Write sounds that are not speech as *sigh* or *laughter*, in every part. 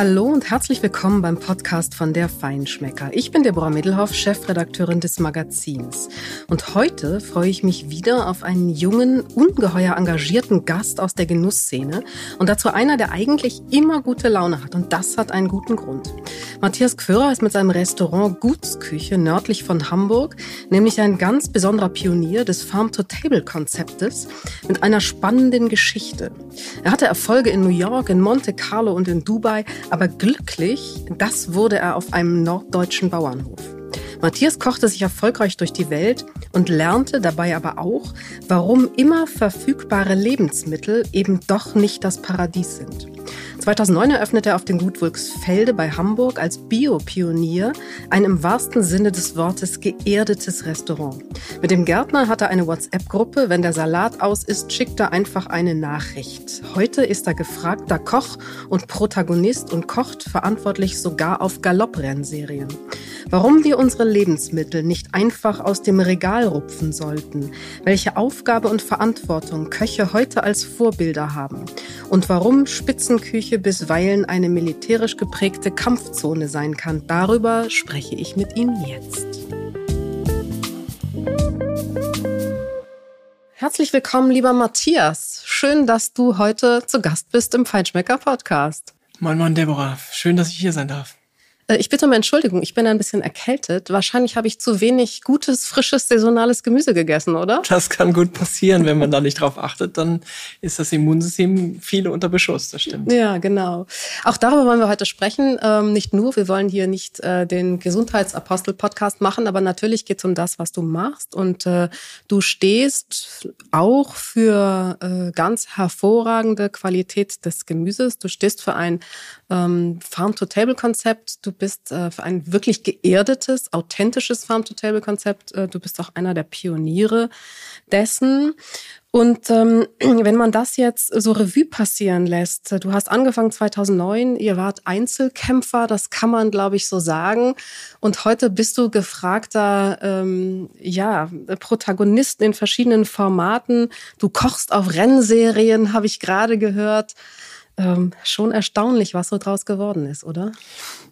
Hallo und herzlich willkommen beim Podcast von der Feinschmecker. Ich bin Deborah Middelhoff, Chefredakteurin des Magazins. Und heute freue ich mich wieder auf einen jungen, ungeheuer engagierten Gast aus der Genussszene und dazu einer, der eigentlich immer gute Laune hat. Und das hat einen guten Grund. Matthias Gführer ist mit seinem Restaurant Gutsküche nördlich von Hamburg nämlich ein ganz besonderer Pionier des Farm-to-Table-Konzeptes mit einer spannenden Geschichte. Er hatte Erfolge in New York, in Monte Carlo und in Dubai, aber glücklich, das wurde er auf einem norddeutschen Bauernhof. Matthias kochte sich erfolgreich durch die Welt und lernte dabei aber auch, warum immer verfügbare Lebensmittel eben doch nicht das Paradies sind. 2009 eröffnete er auf dem Gut Wulksfelde bei Hamburg als Biopionier ein im wahrsten Sinne des Wortes geerdetes Restaurant. Mit dem Gärtner hat er eine WhatsApp-Gruppe. Wenn der Salat aus ist, schickt er einfach eine Nachricht. Heute ist er gefragter Koch und Protagonist und kocht verantwortlich sogar auf Galopprennserien. Warum wir unsere Lebensmittel nicht einfach aus dem Regal rupfen sollten, welche Aufgabe und Verantwortung Köche heute als Vorbilder haben und warum Spitzenküche bisweilen eine militärisch geprägte Kampfzone sein kann, darüber spreche ich mit Ihnen jetzt. Herzlich willkommen, lieber Matthias. Schön, dass du heute zu Gast bist im Feinschmecker Podcast. Moin, moin, Deborah. Schön, dass ich hier sein darf. Äh, ich bitte um Entschuldigung, ich bin ein bisschen erkältet. Wahrscheinlich habe ich zu wenig gutes, frisches, saisonales Gemüse gegessen, oder? Das kann gut passieren. Wenn man da nicht drauf achtet, dann ist das Immunsystem viele unter Beschuss, das stimmt. Ja, genau. Auch darüber wollen wir heute sprechen. Ähm, nicht nur, wir wollen hier nicht äh, den Gesundheitsapostel-Podcast machen, aber natürlich geht es um das, was du machst. Und äh, du stehst auch für äh, ganz hervorragende Qualität des Gemüses. Du stehst für ein ähm, Farm-to-Table-Konzept. Du bist äh, für ein wirklich geerdetes, authentisches Farm-to-Table-Konzept. Äh, du bist auch einer der Pioniere dessen. Und ähm, *clears throat* wenn man das jetzt so Revue passieren lässt, du hast angefangen 2009, ihr wart Einzelkämpfer, das kann man, glaube ich, so sagen. Und heute bist du gefragter, ähm, ja, Protagonist in verschiedenen Formaten. Du kochst auf Rennserien, habe ich gerade gehört ähm, schon erstaunlich, was so draus geworden ist, oder?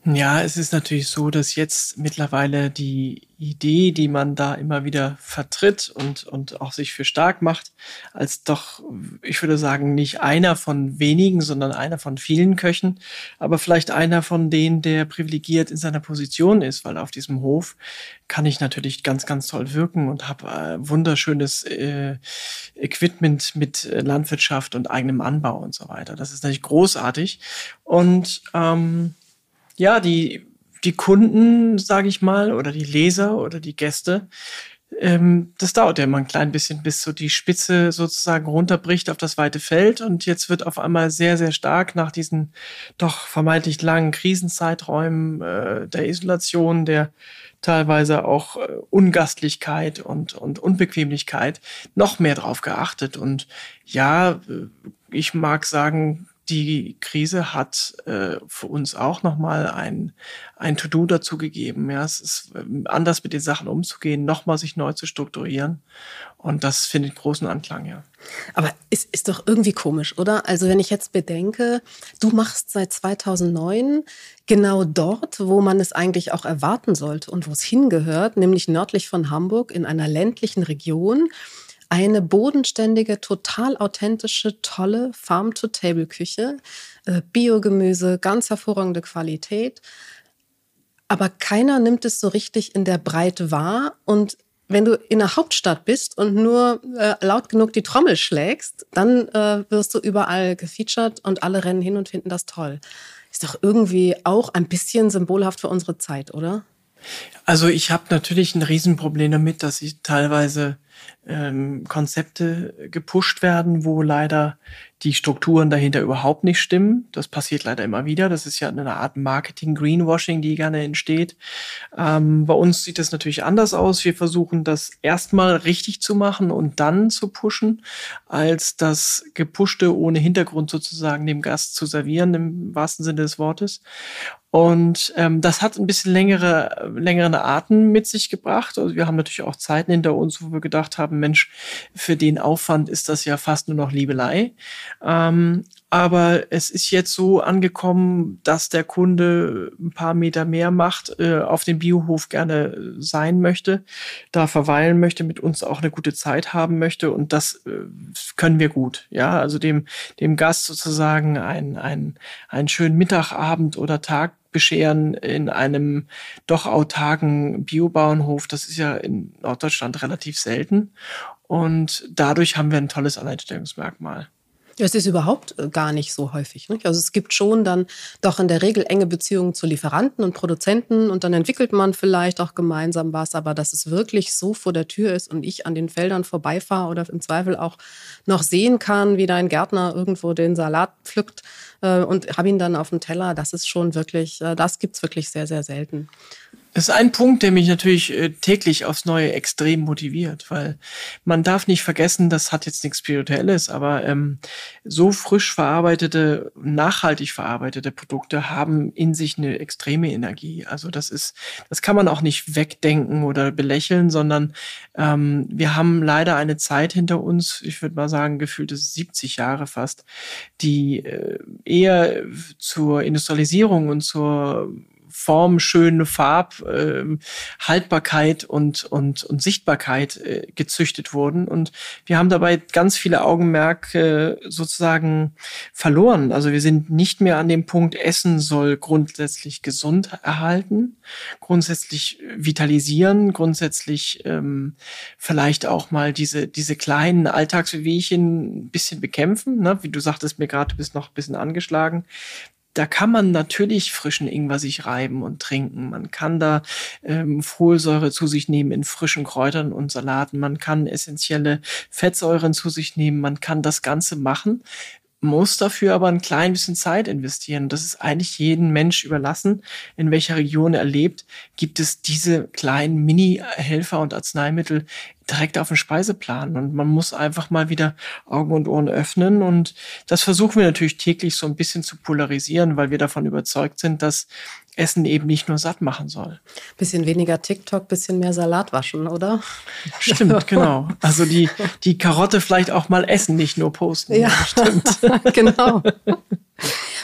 Ja, es ist natürlich so, dass jetzt mittlerweile die Idee, die man da immer wieder vertritt und, und auch sich für stark macht, als doch, ich würde sagen, nicht einer von wenigen, sondern einer von vielen Köchen, aber vielleicht einer von denen, der privilegiert in seiner Position ist, weil auf diesem Hof kann ich natürlich ganz, ganz toll wirken und habe äh, wunderschönes äh, Equipment mit Landwirtschaft und eigenem Anbau und so weiter. Das ist natürlich großartig. Und ähm, ja, die die Kunden, sage ich mal, oder die Leser oder die Gäste, ähm, das dauert ja immer ein klein bisschen, bis so die Spitze sozusagen runterbricht auf das weite Feld. Und jetzt wird auf einmal sehr, sehr stark nach diesen doch vermeintlich langen Krisenzeiträumen äh, der Isolation, der teilweise auch äh, Ungastlichkeit und, und Unbequemlichkeit noch mehr drauf geachtet. Und ja, äh, ich mag sagen, die Krise hat äh, für uns auch nochmal ein, ein To-Do dazu gegeben. Ja, es ist ähm, anders mit den Sachen umzugehen, nochmal sich neu zu strukturieren. Und das findet großen Anklang, ja. Aber es ist, ist doch irgendwie komisch, oder? Also wenn ich jetzt bedenke, du machst seit 2009 genau dort, wo man es eigentlich auch erwarten sollte und wo es hingehört, nämlich nördlich von Hamburg in einer ländlichen Region eine bodenständige, total authentische, tolle Farm-to-Table-Küche, äh, Biogemüse, ganz hervorragende Qualität. Aber keiner nimmt es so richtig in der Breite wahr. Und wenn du in der Hauptstadt bist und nur äh, laut genug die Trommel schlägst, dann äh, wirst du überall gefeatured und alle rennen hin und finden das toll. Ist doch irgendwie auch ein bisschen symbolhaft für unsere Zeit, oder? Also ich habe natürlich ein Riesenproblem damit, dass ich teilweise ähm, Konzepte gepusht werden, wo leider die Strukturen dahinter überhaupt nicht stimmen. Das passiert leider immer wieder. Das ist ja eine Art Marketing-Greenwashing, die gerne entsteht. Ähm, bei uns sieht das natürlich anders aus. Wir versuchen das erstmal richtig zu machen und dann zu pushen, als das Gepushte ohne Hintergrund sozusagen dem Gast zu servieren, im wahrsten Sinne des Wortes. Und ähm, das hat ein bisschen längere, längeren Arten mit sich gebracht. Also wir haben natürlich auch Zeiten hinter uns, wo wir gedacht gesagt haben, Mensch, für den Aufwand ist das ja fast nur noch Liebelei. Ähm, aber es ist jetzt so angekommen, dass der Kunde ein paar Meter mehr macht, äh, auf dem Biohof gerne sein möchte, da verweilen möchte, mit uns auch eine gute Zeit haben möchte. Und das äh, können wir gut. Ja, also dem, dem Gast sozusagen ein, ein, einen schönen Mittagabend oder Tag bescheren in einem doch autarken Biobauernhof. Das ist ja in Norddeutschland relativ selten. Und dadurch haben wir ein tolles Alleinstellungsmerkmal. Es ist überhaupt äh, gar nicht so häufig. Nicht? Also es gibt schon dann doch in der Regel enge Beziehungen zu Lieferanten und Produzenten und dann entwickelt man vielleicht auch gemeinsam was, aber dass es wirklich so vor der Tür ist und ich an den Feldern vorbeifahre oder im Zweifel auch noch sehen kann, wie dein Gärtner irgendwo den Salat pflückt äh, und habe ihn dann auf dem Teller, das ist schon wirklich, äh, das gibt's wirklich sehr, sehr selten. Das ist ein Punkt, der mich natürlich äh, täglich aufs Neue extrem motiviert, weil man darf nicht vergessen, das hat jetzt nichts Spirituelles, aber ähm, so frisch verarbeitete, nachhaltig verarbeitete Produkte haben in sich eine extreme Energie. Also das ist, das kann man auch nicht wegdenken oder belächeln, sondern ähm, wir haben leider eine Zeit hinter uns, ich würde mal sagen, gefühlte 70 Jahre fast, die äh, eher zur Industrialisierung und zur Form, schöne Farb, äh, Haltbarkeit und, und, und Sichtbarkeit äh, gezüchtet wurden. Und wir haben dabei ganz viele Augenmerke äh, sozusagen verloren. Also wir sind nicht mehr an dem Punkt, Essen soll grundsätzlich gesund erhalten, grundsätzlich vitalisieren, grundsätzlich ähm, vielleicht auch mal diese, diese kleinen Alltagswehchen ein bisschen bekämpfen. Ne? Wie du sagtest mir gerade, du bist noch ein bisschen angeschlagen da kann man natürlich frischen Ingwer sich reiben und trinken. Man kann da ähm, Folsäure zu sich nehmen in frischen Kräutern und Salaten. Man kann essentielle Fettsäuren zu sich nehmen. Man kann das Ganze machen muss dafür aber ein klein bisschen Zeit investieren. Das ist eigentlich jedem Mensch überlassen, in welcher Region er lebt. Gibt es diese kleinen Mini-Helfer und Arzneimittel direkt auf den Speiseplan und man muss einfach mal wieder Augen und Ohren öffnen und das versuchen wir natürlich täglich so ein bisschen zu polarisieren, weil wir davon überzeugt sind, dass Essen eben nicht nur satt machen soll. Bisschen weniger TikTok, bisschen mehr Salat waschen, oder? Stimmt, *laughs* genau. Also die, die Karotte vielleicht auch mal essen, nicht nur posten. Ja, *laughs* stimmt. *laughs* genau.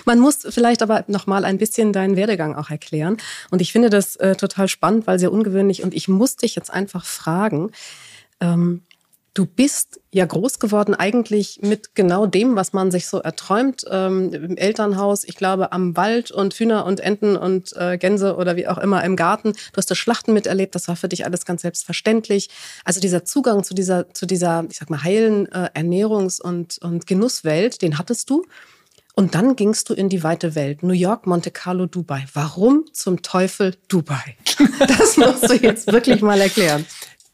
Man muss vielleicht aber noch mal ein bisschen deinen Werdegang auch erklären. Und ich finde das äh, total spannend, weil sehr ungewöhnlich. Und ich muss dich jetzt einfach fragen, ähm, Du bist ja groß geworden eigentlich mit genau dem, was man sich so erträumt. Ähm, Im Elternhaus, ich glaube, am Wald und Hühner und Enten und äh, Gänse oder wie auch immer im Garten. Du hast das Schlachten miterlebt, das war für dich alles ganz selbstverständlich. Also dieser Zugang zu dieser, zu dieser, ich sag mal, heilen äh, Ernährungs- und, und Genusswelt, den hattest du. Und dann gingst du in die weite Welt. New York, Monte Carlo, Dubai. Warum zum Teufel Dubai? *laughs* Das musst du jetzt wirklich mal erklären.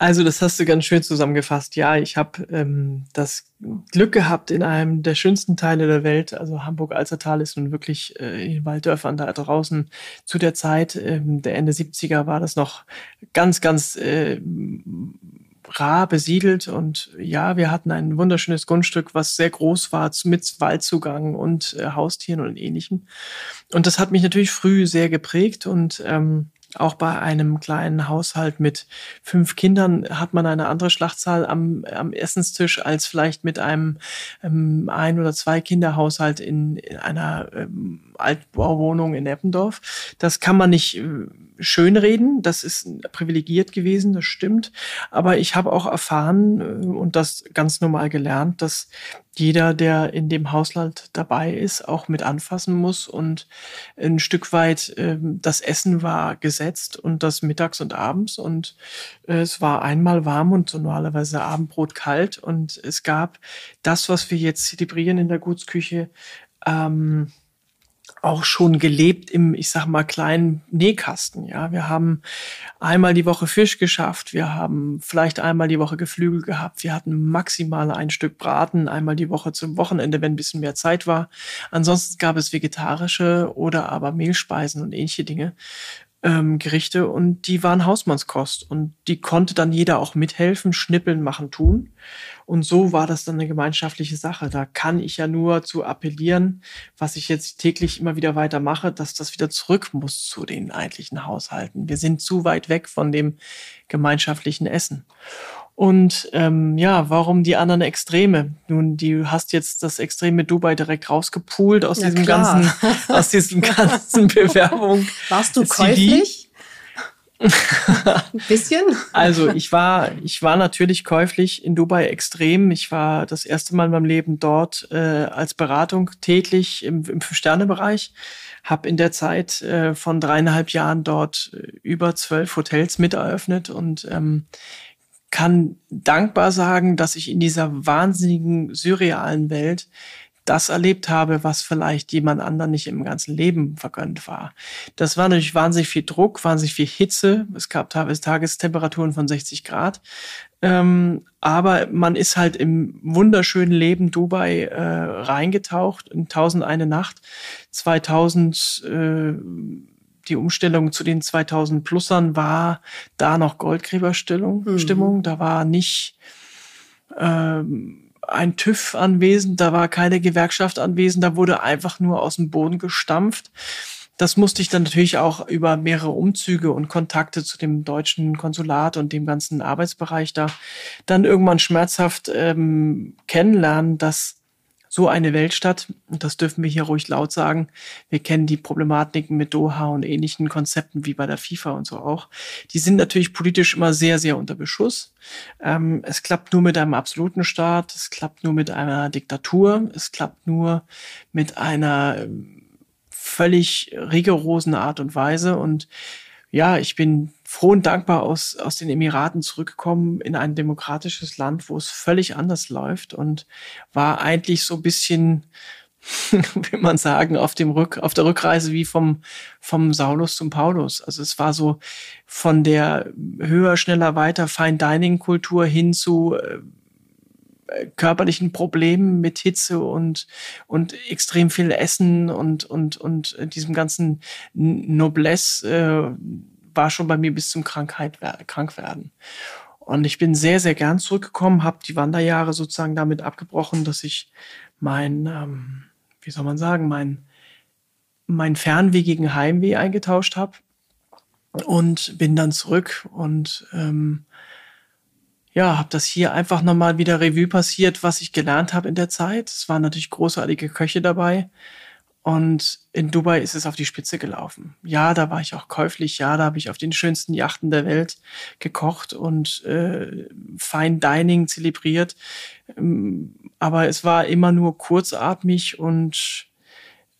Also das hast du ganz schön zusammengefasst. Ja, ich habe ähm, das Glück gehabt in einem der schönsten Teile der Welt. Also Hamburg-Alzertal ist nun wirklich äh, in den Walddörfern da draußen. Zu der Zeit ähm, der Ende 70er war das noch ganz, ganz äh, rar besiedelt. Und ja, wir hatten ein wunderschönes Grundstück, was sehr groß war, mit Waldzugang und äh, Haustieren und ähnlichem. Und das hat mich natürlich früh sehr geprägt und ähm, auch bei einem kleinen Haushalt mit fünf Kindern hat man eine andere Schlachtzahl am, am Essenstisch als vielleicht mit einem ähm, ein- oder zwei Kinderhaushalt in, in einer ähm, Altbauwohnung in Eppendorf. Das kann man nicht äh, schönreden. Das ist privilegiert gewesen, das stimmt. Aber ich habe auch erfahren äh, und das ganz normal gelernt, dass jeder, der in dem Haushalt dabei ist, auch mit anfassen muss. Und ein Stück weit äh, das Essen war gesetzt und das mittags und abends. Und äh, es war einmal warm und so normalerweise Abendbrot kalt. Und es gab das, was wir jetzt zelebrieren in der Gutsküche, ähm, auch schon gelebt im, ich sag mal, kleinen Nähkasten. Ja, wir haben einmal die Woche Fisch geschafft. Wir haben vielleicht einmal die Woche Geflügel gehabt. Wir hatten maximal ein Stück Braten einmal die Woche zum Wochenende, wenn ein bisschen mehr Zeit war. Ansonsten gab es vegetarische oder aber Mehlspeisen und ähnliche Dinge ähm, Gerichte und die waren Hausmannskost und die konnte dann jeder auch mithelfen, schnippeln, machen, tun. Und so war das dann eine gemeinschaftliche Sache. Da kann ich ja nur zu appellieren, was ich jetzt täglich immer wieder weitermache, dass das wieder zurück muss zu den eigentlichen Haushalten. Wir sind zu weit weg von dem gemeinschaftlichen Essen. Und ähm, ja, warum die anderen Extreme? Nun, du hast jetzt das Extreme Dubai direkt rausgepult aus ja, diesem klar. ganzen, *laughs* aus diesem ganzen *laughs* Bewerbung. Warst du käuflich? *laughs* Ein bisschen? Also ich war, ich war natürlich käuflich in Dubai extrem. Ich war das erste Mal in meinem Leben dort äh, als Beratung tätig im, im Fünf-Sterne-Bereich. Habe in der Zeit äh, von dreieinhalb Jahren dort äh, über zwölf Hotels mit eröffnet und ähm, kann dankbar sagen, dass ich in dieser wahnsinnigen surrealen Welt das erlebt habe, was vielleicht jemand anderen nicht im ganzen Leben vergönnt war. Das war natürlich wahnsinnig viel Druck, wahnsinnig viel Hitze. Es gab Tagestemperaturen von 60 Grad. Ähm, aber man ist halt im wunderschönen Leben Dubai äh, reingetaucht in 1001 Nacht. 2000 äh, die Umstellung zu den 2000 Plussern war da noch Goldgräberstimmung. Mhm. Da war nicht ähm, ein TÜV anwesend, da war keine Gewerkschaft anwesend, da wurde einfach nur aus dem Boden gestampft. Das musste ich dann natürlich auch über mehrere Umzüge und Kontakte zu dem deutschen Konsulat und dem ganzen Arbeitsbereich da dann irgendwann schmerzhaft ähm, kennenlernen, dass so eine Weltstadt, und das dürfen wir hier ruhig laut sagen, wir kennen die Problematiken mit Doha und ähnlichen Konzepten wie bei der FIFA und so auch, die sind natürlich politisch immer sehr, sehr unter Beschuss. Ähm, es klappt nur mit einem absoluten Staat, es klappt nur mit einer Diktatur, es klappt nur mit einer ähm, völlig rigorosen Art und Weise. Und ja, ich bin froh und dankbar aus, aus den Emiraten zurückgekommen in ein demokratisches Land, wo es völlig anders läuft und war eigentlich so ein bisschen, *laughs* will man sagen, auf dem Rück, auf der Rückreise wie vom, vom Saulus zum Paulus. Also es war so von der höher, schneller, weiter Fine Dining Kultur hin zu äh, körperlichen Problemen mit Hitze und, und extrem viel Essen und, und, und diesem ganzen Noblesse äh, war schon bei mir bis zum Krankheit, krank werden. Und ich bin sehr, sehr gern zurückgekommen, habe die Wanderjahre sozusagen damit abgebrochen, dass ich mein, ähm, wie soll man sagen, mein, mein Fernweh gegen Heimweh eingetauscht habe und bin dann zurück und ähm, ja, habe das hier einfach nochmal wieder Revue passiert, was ich gelernt habe in der Zeit. Es waren natürlich großartige Köche dabei. Und in Dubai ist es auf die Spitze gelaufen. Ja, da war ich auch käuflich. Ja, da habe ich auf den schönsten Yachten der Welt gekocht und äh, Fine Dining zelebriert. Ähm, aber es war immer nur kurzatmig und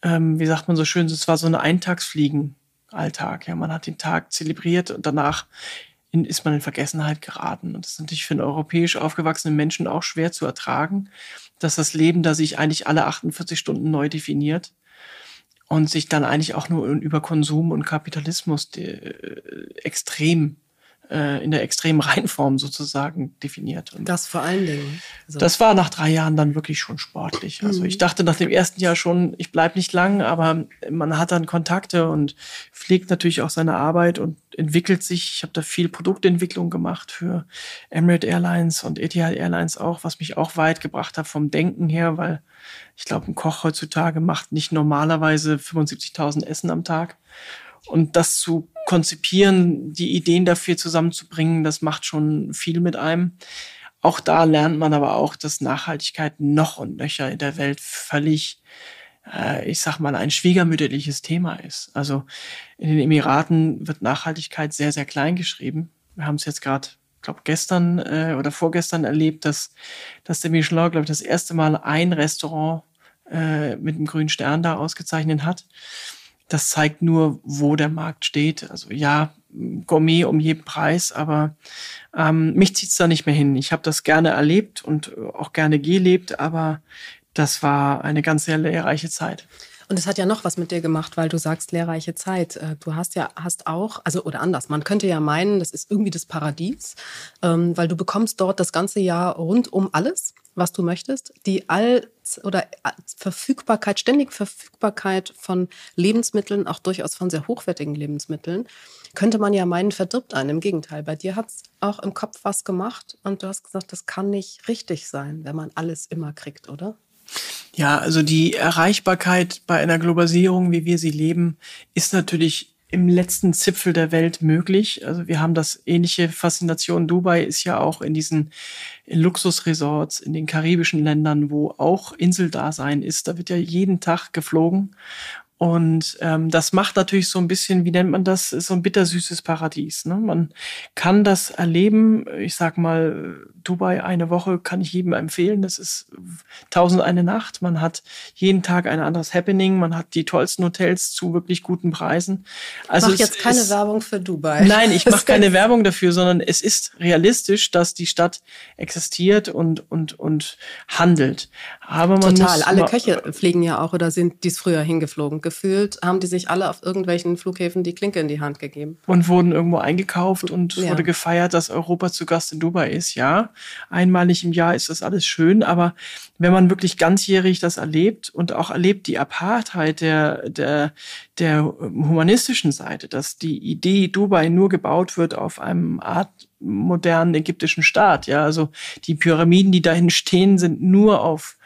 ähm, wie sagt man so schön, es war so ein Eintagsfliegen-Alltag. Ja, man hat den Tag zelebriert und danach in, ist man in Vergessenheit geraten. Und das ist natürlich für einen europäisch aufgewachsenen Menschen auch schwer zu ertragen, dass das Leben da sich eigentlich alle 48 Stunden neu definiert und sich dann eigentlich auch nur über Konsum und Kapitalismus äh, extrem äh, in der extremen Reinform sozusagen definiert. Und das vor allen Dingen. Also das war nach drei Jahren dann wirklich schon sportlich. Also ich mhm. dachte nach dem ersten Jahr schon, ich bleib nicht lang, aber man hat dann Kontakte und pflegt natürlich auch seine Arbeit und entwickelt sich. Ich habe da viel Produktentwicklung gemacht für Emirates Airlines und Etihad Airlines auch, was mich auch weit gebracht hat vom Denken her, weil ich glaube, ein Koch heutzutage macht nicht normalerweise 75.000 Essen am Tag. Und das zu konzipieren, die Ideen dafür zusammenzubringen, das macht schon viel mit einem. Auch da lernt man aber auch, dass Nachhaltigkeit noch und nöcher in der Welt völlig, äh, ich sag mal, ein schwiegermütterliches Thema ist. Also in den Emiraten wird Nachhaltigkeit sehr, sehr klein geschrieben. Wir haben es jetzt gerade, glaube gestern äh, oder vorgestern erlebt, dass, dass der Michelin, glaube ich, das erste Mal ein Restaurant äh, mit einem grünen Stern da ausgezeichnet hat das zeigt nur, wo der Markt steht. Also ja, Gourmet um jeden Preis, aber ähm, mich zieht's da nicht mehr hin. Ich habe das gerne erlebt und auch gerne gelebt, aber das war eine ganz sehr lehrreiche Zeit. Und es hat ja noch was mit dir gemacht, weil du sagst lehrreiche Zeit. Äh, du hast ja hast auch, also oder anders, man könnte ja meinen, das ist irgendwie das Paradies, ähm, weil du bekommst dort das ganze Jahr rund um alles, was du möchtest. Die All oder äh, Verfügbarkeit, ständig Verfügbarkeit von Lebensmitteln, auch durchaus von sehr hochwertigen Lebensmitteln, könnte man ja meinen, verdirbt einen. Im Gegenteil, bei dir hat es auch im Kopf was gemacht und du hast gesagt, das kann nicht richtig sein, wenn man alles immer kriegt, oder? Ja, also die Erreichbarkeit bei einer Globalisierung, wie wir sie leben, ist natürlich im letzten Zipfel der Welt möglich. Also wir haben das ähnliche Faszination. Dubai ist ja auch in diesen Luxusresorts in den karibischen Ländern, wo auch Inseldasein ist. Da wird ja jeden Tag geflogen. Und ähm, das macht natürlich so ein bisschen, wie nennt man das, so ein bittersüßes Paradies. Ne? Man kann das erleben. Ich sag mal, Dubai eine Woche kann ich jedem empfehlen. Das ist tausend eine Nacht. Man hat jeden Tag ein anderes Happening. Man hat die tollsten Hotels zu wirklich guten Preisen. Also ich mach jetzt keine ist, Werbung für Dubai. Nein, ich mache keine Werbung dafür, sondern es ist realistisch, dass die Stadt existiert und und und handelt. Aber man Total. Muss Alle Köche fliegen ja auch oder sind dies früher hingeflogen gefühlt, haben die sich alle auf irgendwelchen Flughäfen die Klinke in die Hand gegeben. Und wurden irgendwo eingekauft und ja. wurde gefeiert, dass Europa zu Gast in Dubai ist. Ja, einmalig im Jahr ist das alles schön, aber wenn man wirklich ganzjährig das erlebt und auch erlebt die Apartheid der, der, der humanistischen Seite, dass die Idee Dubai nur gebaut wird auf einem Art modernen ägyptischen Staat. Ja, also die Pyramiden, die dahin stehen, sind nur auf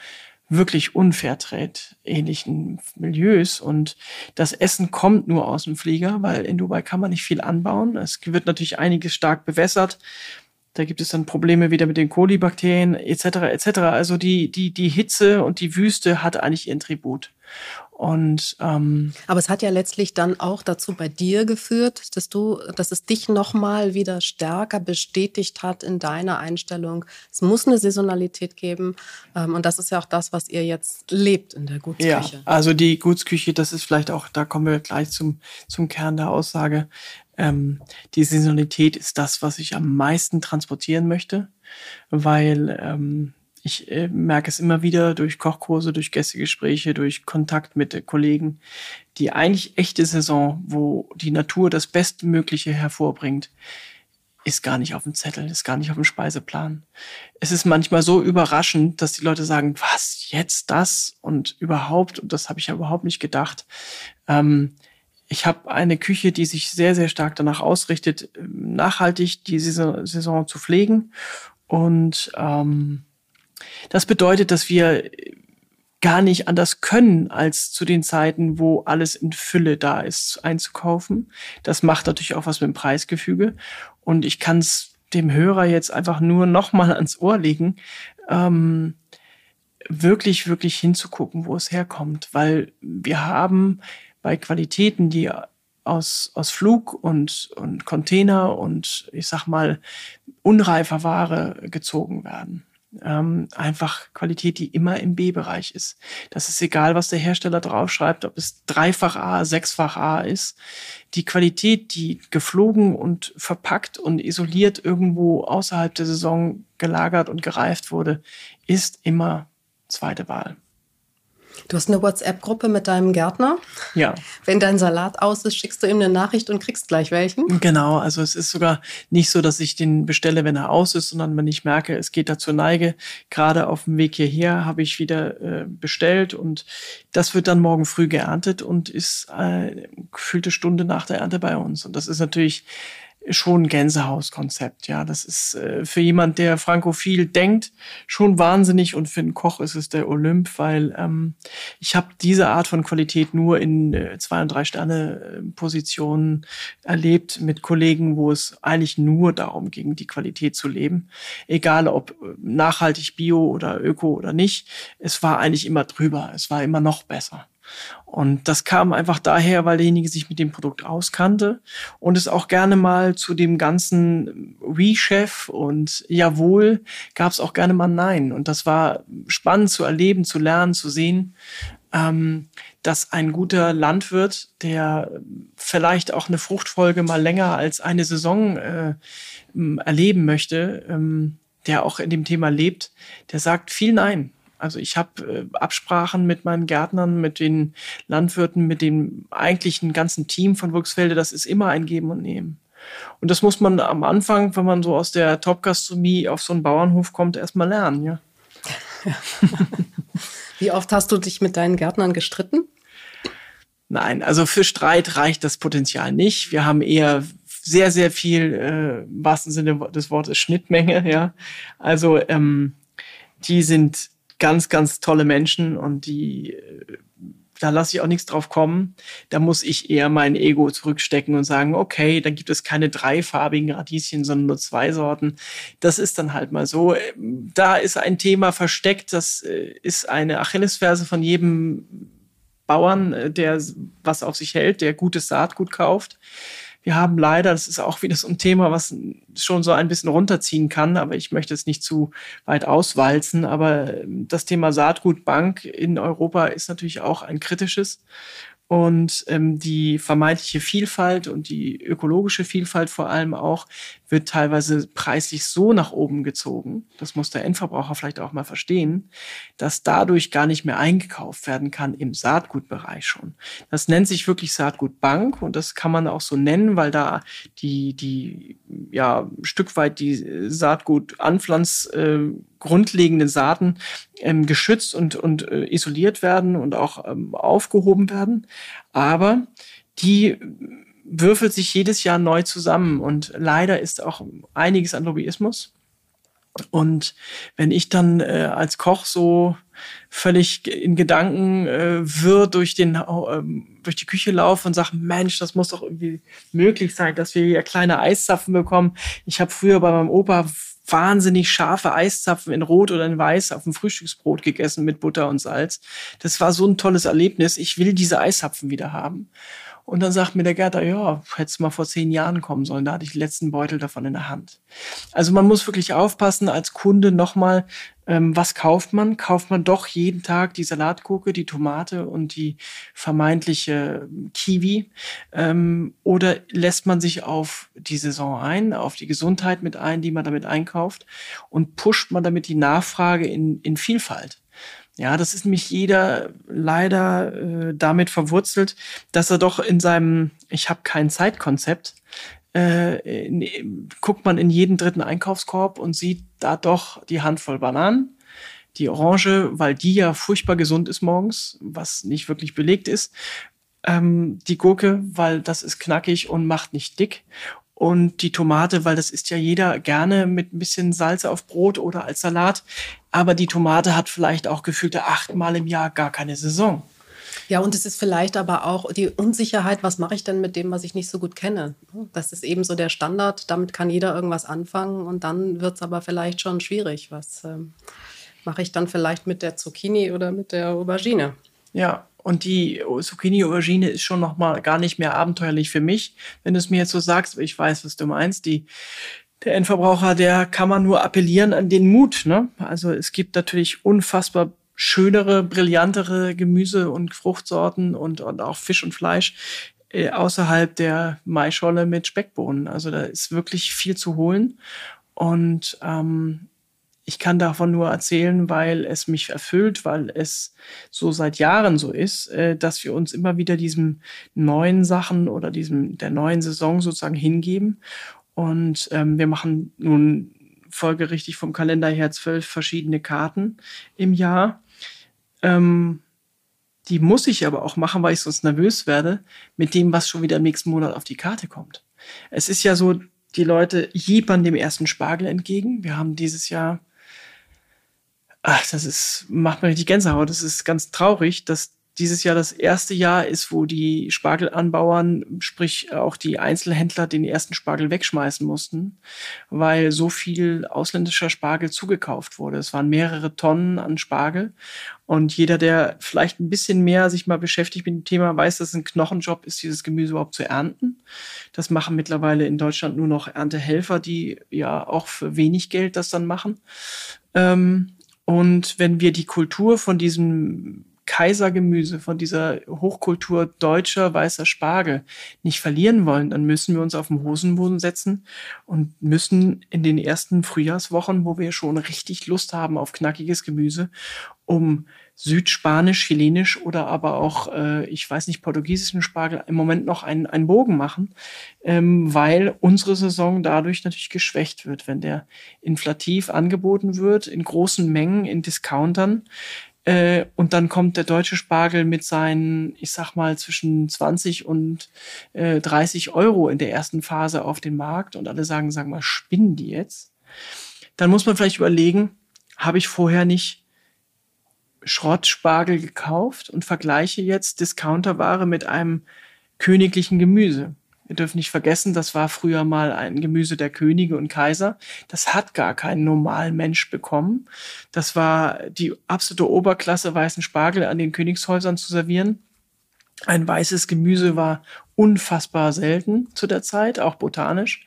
wirklich Unfairtrade-ähnlichen Milieus. Und das Essen kommt nur aus dem Flieger, weil in Dubai kann man nicht viel anbauen. Es wird natürlich einiges stark bewässert. Da gibt es dann Probleme wieder mit den Kolibakterien etc. etc. Also die, die, die Hitze und die Wüste hat eigentlich ihren Tribut. Und ähm, aber es hat ja letztlich dann auch dazu bei dir geführt, dass du, dass es dich noch mal wieder stärker bestätigt hat in deiner Einstellung. Es muss eine Saisonalität geben ähm, und das ist ja auch das, was ihr jetzt lebt in der Gutsküche. Ja, also die Gutsküche, das ist vielleicht auch, da kommen wir gleich zum zum Kern der Aussage. Ähm, die Saisonalität ist das, was ich am meisten transportieren möchte, weil ähm, ich äh, merke es immer wieder durch Kochkurse, durch Gästegespräche, durch Kontakt mit Kollegen. Die eigentlich echte Saison, wo die Natur das Bestmögliche hervorbringt, ist gar nicht auf dem Zettel, ist gar nicht auf dem Speiseplan. Es ist manchmal so überraschend, dass die Leute sagen, was, jetzt das und überhaupt, und das habe ich ja überhaupt nicht gedacht. Ähm, ich habe eine Küche, die sich sehr, sehr stark danach ausrichtet, nachhaltig die Saison zu pflegen. Und ähm, das bedeutet, dass wir gar nicht anders können, als zu den Zeiten, wo alles in Fülle da ist, einzukaufen. Das macht natürlich auch was mit dem Preisgefüge. Und ich kann es dem Hörer jetzt einfach nur nochmal ans Ohr legen, ähm, wirklich, wirklich hinzugucken, wo es herkommt. Weil wir haben bei Qualitäten, die aus, aus Flug und, und Container und ich sag mal unreifer Ware gezogen werden ähm, einfach Qualität, die immer im B-Bereich ist. Das ist egal, was der Hersteller draufschreibt, ob es dreifach A, sechsfach A ist. Die Qualität, die geflogen und verpackt und isoliert irgendwo außerhalb der Saison gelagert und gereift wurde, ist immer zweite Wahl. Du hast eine WhatsApp-Gruppe mit deinem Gärtner. Ja. Wenn dein Salat aus ist, schickst du ihm eine Nachricht und kriegst gleich welchen. Genau, also es ist sogar nicht so, dass ich den bestelle, wenn er aus ist, sondern wenn ich merke, es geht da zur Neige. Gerade auf dem Weg hierher habe ich wieder äh, bestellt und das wird dann morgen früh geerntet und ist äh, gefühlte Stunde nach der Ernte bei uns. Und das ist natürlich schon Gänsehauskonzept. Ja, das ist äh, für jemand, der frankophil denkt, schon wahnsinnig und für einen Koch ist es der Olymp, weil ähm, ich habe diese Art von Qualität nur in äh, zwei und drei Sterne äh, Positionen erlebt mit Kollegen, wo es eigentlich nur darum ging, die Qualität zu leben, egal ob äh, nachhaltig, bio oder öko oder nicht. Es war eigentlich immer drüber. Es war immer noch besser. Und das kam einfach daher, weil derjenige sich mit dem Produkt auskannte und es auch gerne mal zu dem ganzen We-Chef und Jawohl gab es auch gerne mal Nein. Und das war spannend zu erleben, zu lernen, zu sehen, ähm, dass ein guter Landwirt, der vielleicht auch eine Fruchtfolge mal länger als eine Saison äh, erleben möchte, ähm, der auch in dem Thema lebt, der sagt viel Nein. Also ich habe äh, Absprachen mit meinen Gärtnern, mit den Landwirten, mit dem eigentlichen ganzen Team von Volksfelde. Das ist immer ein Geben und Nehmen. Und das muss man am Anfang, wenn man so aus der Top-Gastronomie auf so einen Bauernhof kommt, erstmal lernen, ja. *laughs* Wie oft hast du dich mit deinen Gärtnern gestritten? Nein, also für Streit reicht das Potenzial nicht. Wir haben eher sehr, sehr viel, äh, im wahrsten Sinne des Wortes, Schnittmenge, ja. Also ähm, die sind ganz, ganz tolle Menschen und die äh, da lasse ich auch nichts drauf kommen. Da muss ich eher mein Ego zurückstecken und sagen, okay, dann gibt es keine dreifarbigen Radieschen, sondern nur zwei Sorten. Das ist dann halt mal so. Da ist ein Thema versteckt, das äh, ist eine Achillesferse von jedem Bauern, äh, der was auf sich hält, der gutes Saatgut kauft. Wir haben leider, das ist auch wieder so ein Thema, was schon so ein bisschen runterziehen kann, aber ich möchte es nicht zu weit auswalzen. Aber ähm, das Thema Saatgutbank in Europa ist natürlich auch ein kritisches. Und ähm, die vermeintliche Vielfalt und die ökologische Vielfalt vor allem auch wird teilweise preislich so nach oben gezogen, das muss der Endverbraucher vielleicht auch mal verstehen, dass dadurch gar nicht mehr eingekauft werden kann im Saatgutbereich schon. Das nennt sich wirklich Saatgutbank und das kann man auch so nennen, weil da die, die ja, Stück weit die Saatgut-Anpflanz äh, grundlegenden Saaten ähm, geschützt und, und äh, isoliert werden und auch ähm, aufgehoben werden. Aber die würfelt sich jedes Jahr neu zusammen und leider ist auch einiges an Lobbyismus. Und wenn ich dann äh, als Koch so völlig in Gedanken äh, wirr durch den äh, durch die Küche laufe und sage, Mensch, das muss doch irgendwie möglich sein, dass wir hier kleine Eiszapfen bekommen. Ich habe früher bei meinem Opa wahnsinnig scharfe Eiszapfen in Rot oder in Weiß auf dem Frühstücksbrot gegessen mit Butter und Salz. Das war so ein tolles Erlebnis. Ich will diese Eiszapfen wieder haben. Und dann sagt mir der Gärtner, ja, hättest mal vor zehn Jahren kommen sollen, da hatte ich die letzten Beutel davon in der Hand. Also man muss wirklich aufpassen als Kunde nochmal, ähm, was kauft man? Kauft man doch jeden Tag die Salatgurke, die Tomate und die vermeintliche Kiwi? Ähm, oder lässt man sich auf die Saison ein, auf die Gesundheit mit ein, die man damit einkauft und pusht man damit die Nachfrage in, in Vielfalt? Ja, das ist nämlich jeder leider äh, damit verwurzelt, dass er doch in seinem Ich habe kein Zeitkonzept äh, in, guckt man in jeden dritten Einkaufskorb und sieht da doch die Handvoll Bananen, die Orange, weil die ja furchtbar gesund ist morgens, was nicht wirklich belegt ist, ähm, die Gurke, weil das ist knackig und macht nicht dick und die Tomate, weil das isst ja jeder gerne mit ein bisschen Salz auf Brot oder als Salat. Aber die Tomate hat vielleicht auch gefühlte achtmal im Jahr gar keine Saison. Ja, und es ist vielleicht aber auch die Unsicherheit, was mache ich denn mit dem, was ich nicht so gut kenne? Das ist eben so der Standard, damit kann jeder irgendwas anfangen und dann wird es aber vielleicht schon schwierig. Was ähm, mache ich dann vielleicht mit der Zucchini oder mit der Aubergine? Ja, und die Zucchini-Aubergine ist schon noch mal gar nicht mehr abenteuerlich für mich, wenn du es mir jetzt so sagst. Ich weiß, was du meinst. Die, der Endverbraucher, der kann man nur appellieren an den Mut. Ne? Also es gibt natürlich unfassbar schönere, brillantere Gemüse- und Fruchtsorten und, und auch Fisch und Fleisch äh, außerhalb der Maischolle mit Speckbohnen. Also da ist wirklich viel zu holen. Und ähm, ich kann davon nur erzählen, weil es mich erfüllt, weil es so seit Jahren so ist, äh, dass wir uns immer wieder diesem neuen Sachen oder diesem der neuen Saison sozusagen hingeben. Und ähm, wir machen nun folgerichtig vom Kalender her zwölf verschiedene Karten im Jahr. Ähm, die muss ich aber auch machen, weil ich sonst nervös werde mit dem, was schon wieder im nächsten Monat auf die Karte kommt. Es ist ja so, die Leute jiepern dem ersten Spargel entgegen. Wir haben dieses Jahr ach, das ist, macht mir richtig Gänsehaut. Das ist ganz traurig, dass dieses Jahr das erste Jahr ist, wo die Spargelanbauern, sprich auch die Einzelhändler, den ersten Spargel wegschmeißen mussten, weil so viel ausländischer Spargel zugekauft wurde. Es waren mehrere Tonnen an Spargel. Und jeder, der vielleicht ein bisschen mehr sich mal beschäftigt mit dem Thema, weiß, dass es ein Knochenjob ist, dieses Gemüse überhaupt zu ernten. Das machen mittlerweile in Deutschland nur noch Erntehelfer, die ja auch für wenig Geld das dann machen. Ähm, und wenn wir die Kultur von diesem Kaisergemüse, von dieser Hochkultur deutscher weißer Spargel nicht verlieren wollen, dann müssen wir uns auf den Hosenboden setzen und müssen in den ersten Frühjahrswochen, wo wir schon richtig Lust haben auf knackiges Gemüse, um südspanisch, chilenisch oder aber auch, äh, ich weiß nicht, portugiesischen Spargel im Moment noch einen, einen Bogen machen, ähm, weil unsere Saison dadurch natürlich geschwächt wird, wenn der inflativ angeboten wird, in großen Mengen, in Discountern. Äh, und dann kommt der deutsche Spargel mit seinen, ich sag mal, zwischen 20 und äh, 30 Euro in der ersten Phase auf den Markt und alle sagen, sagen mal, spinnen die jetzt? Dann muss man vielleicht überlegen, habe ich vorher nicht Schrottspargel gekauft und vergleiche jetzt Discounterware mit einem königlichen Gemüse. Wir dürfen nicht vergessen, das war früher mal ein Gemüse der Könige und Kaiser. Das hat gar kein normalen Mensch bekommen. Das war die absolute Oberklasse, weißen Spargel an den Königshäusern zu servieren. Ein weißes Gemüse war unfassbar selten zu der Zeit, auch botanisch.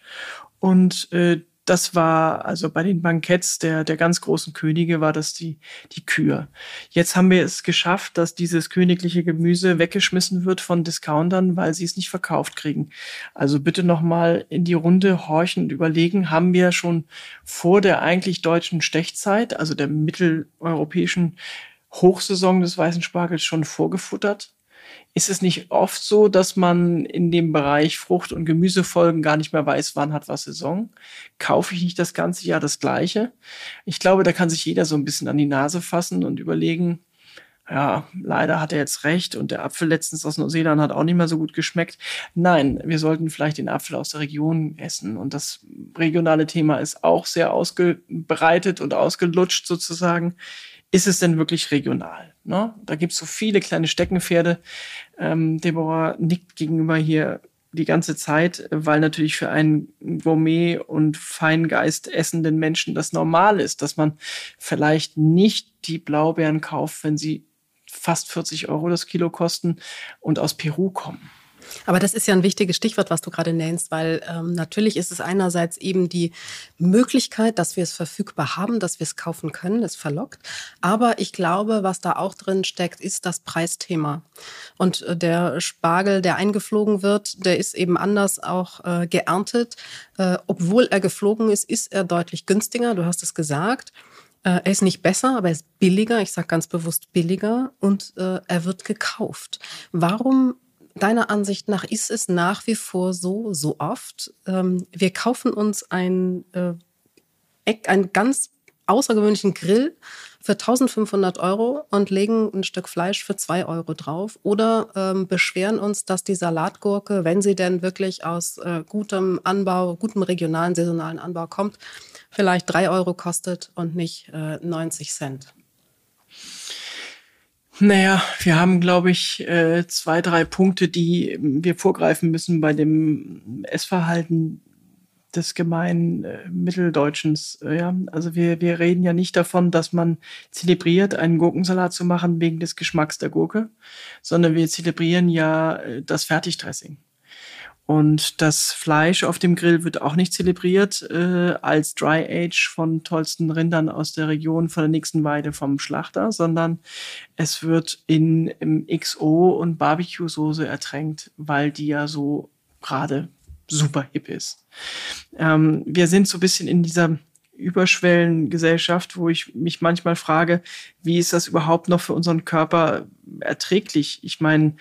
Und äh, das war also bei den Banketts der, der ganz großen Könige war das die, die Kür. Jetzt haben wir es geschafft, dass dieses königliche Gemüse weggeschmissen wird von Discountern, weil sie es nicht verkauft kriegen. Also bitte nochmal in die Runde horchen und überlegen, haben wir schon vor der eigentlich deutschen Stechzeit, also der mitteleuropäischen Hochsaison des weißen Spargels schon vorgefuttert? Ist es nicht oft so, dass man in dem Bereich Frucht- und Gemüsefolgen gar nicht mehr weiß, wann hat was Saison? Kaufe ich nicht das ganze Jahr das Gleiche? Ich glaube, da kann sich jeder so ein bisschen an die Nase fassen und überlegen, ja, leider hat er jetzt recht und der Apfel letztens aus Neuseeland hat auch nicht mehr so gut geschmeckt. Nein, wir sollten vielleicht den Apfel aus der Region essen und das regionale Thema ist auch sehr ausgebreitet und ausgelutscht sozusagen ist es denn wirklich regional? Ne? Da gibt es so viele kleine Steckenpferde. Ähm, Deborah nickt gegenüber hier die ganze Zeit, weil natürlich für einen Gourmet und Feingeist essenden Menschen das normal ist, dass man vielleicht nicht die Blaubeeren kauft, wenn sie fast 40 Euro das Kilo kosten und aus Peru kommen. Aber das ist ja ein wichtiges Stichwort, was du gerade nennst, weil ähm, natürlich ist es einerseits eben die Möglichkeit, dass wir es verfügbar haben, dass wir es kaufen können, das verlockt. Aber ich glaube, was da auch drin steckt, ist das Preisthema. Und äh, der Spargel, der eingeflogen wird, der ist eben anders auch äh, geerntet. Äh, obwohl er geflogen ist, ist er deutlich günstiger. Du hast es gesagt. Äh, er ist nicht besser, aber er ist billiger. Ich sage ganz bewusst billiger und äh, er wird gekauft. Warum deiner Ansicht nach ist es nach wie vor so, so oft, ähm, wir kaufen uns ein, äh, einen ganz außergewöhnlichen Grill für 1500 Euro und legen ein Stück Fleisch für 2 Euro drauf oder ähm, beschweren uns, dass die Salatgurke, wenn sie denn wirklich aus äh, gutem Anbau, gutem regionalen, saisonalen Anbau kommt, vielleicht 3 Euro kostet und nicht äh, 90 Cent. Naja, wir haben, glaube ich, äh, zwei, drei Punkte, die wir vorgreifen müssen bei dem Essverhalten des gemeinen äh, Mitteldeutschens. Äh, ja, also wir, wir reden ja nicht davon, dass man zelebriert, einen Gurkensalat zu machen wegen des Geschmacks der Gurke, sondern wir zelebrieren ja das Fertigdressing. Und das Fleisch auf dem Grill wird auch nicht zelebriert äh, als Dry Age von tollsten Rindern aus der Region von der nächsten Weide vom Schlachter, sondern es wird in im XO und Barbecue-Soße ertränkt, weil die ja so gerade super hip ist. Ähm, wir sind so ein bisschen in dieser Überschwellengesellschaft, wo ich mich manchmal frage, wie ist das überhaupt noch für unseren Körper erträglich? Ich meine,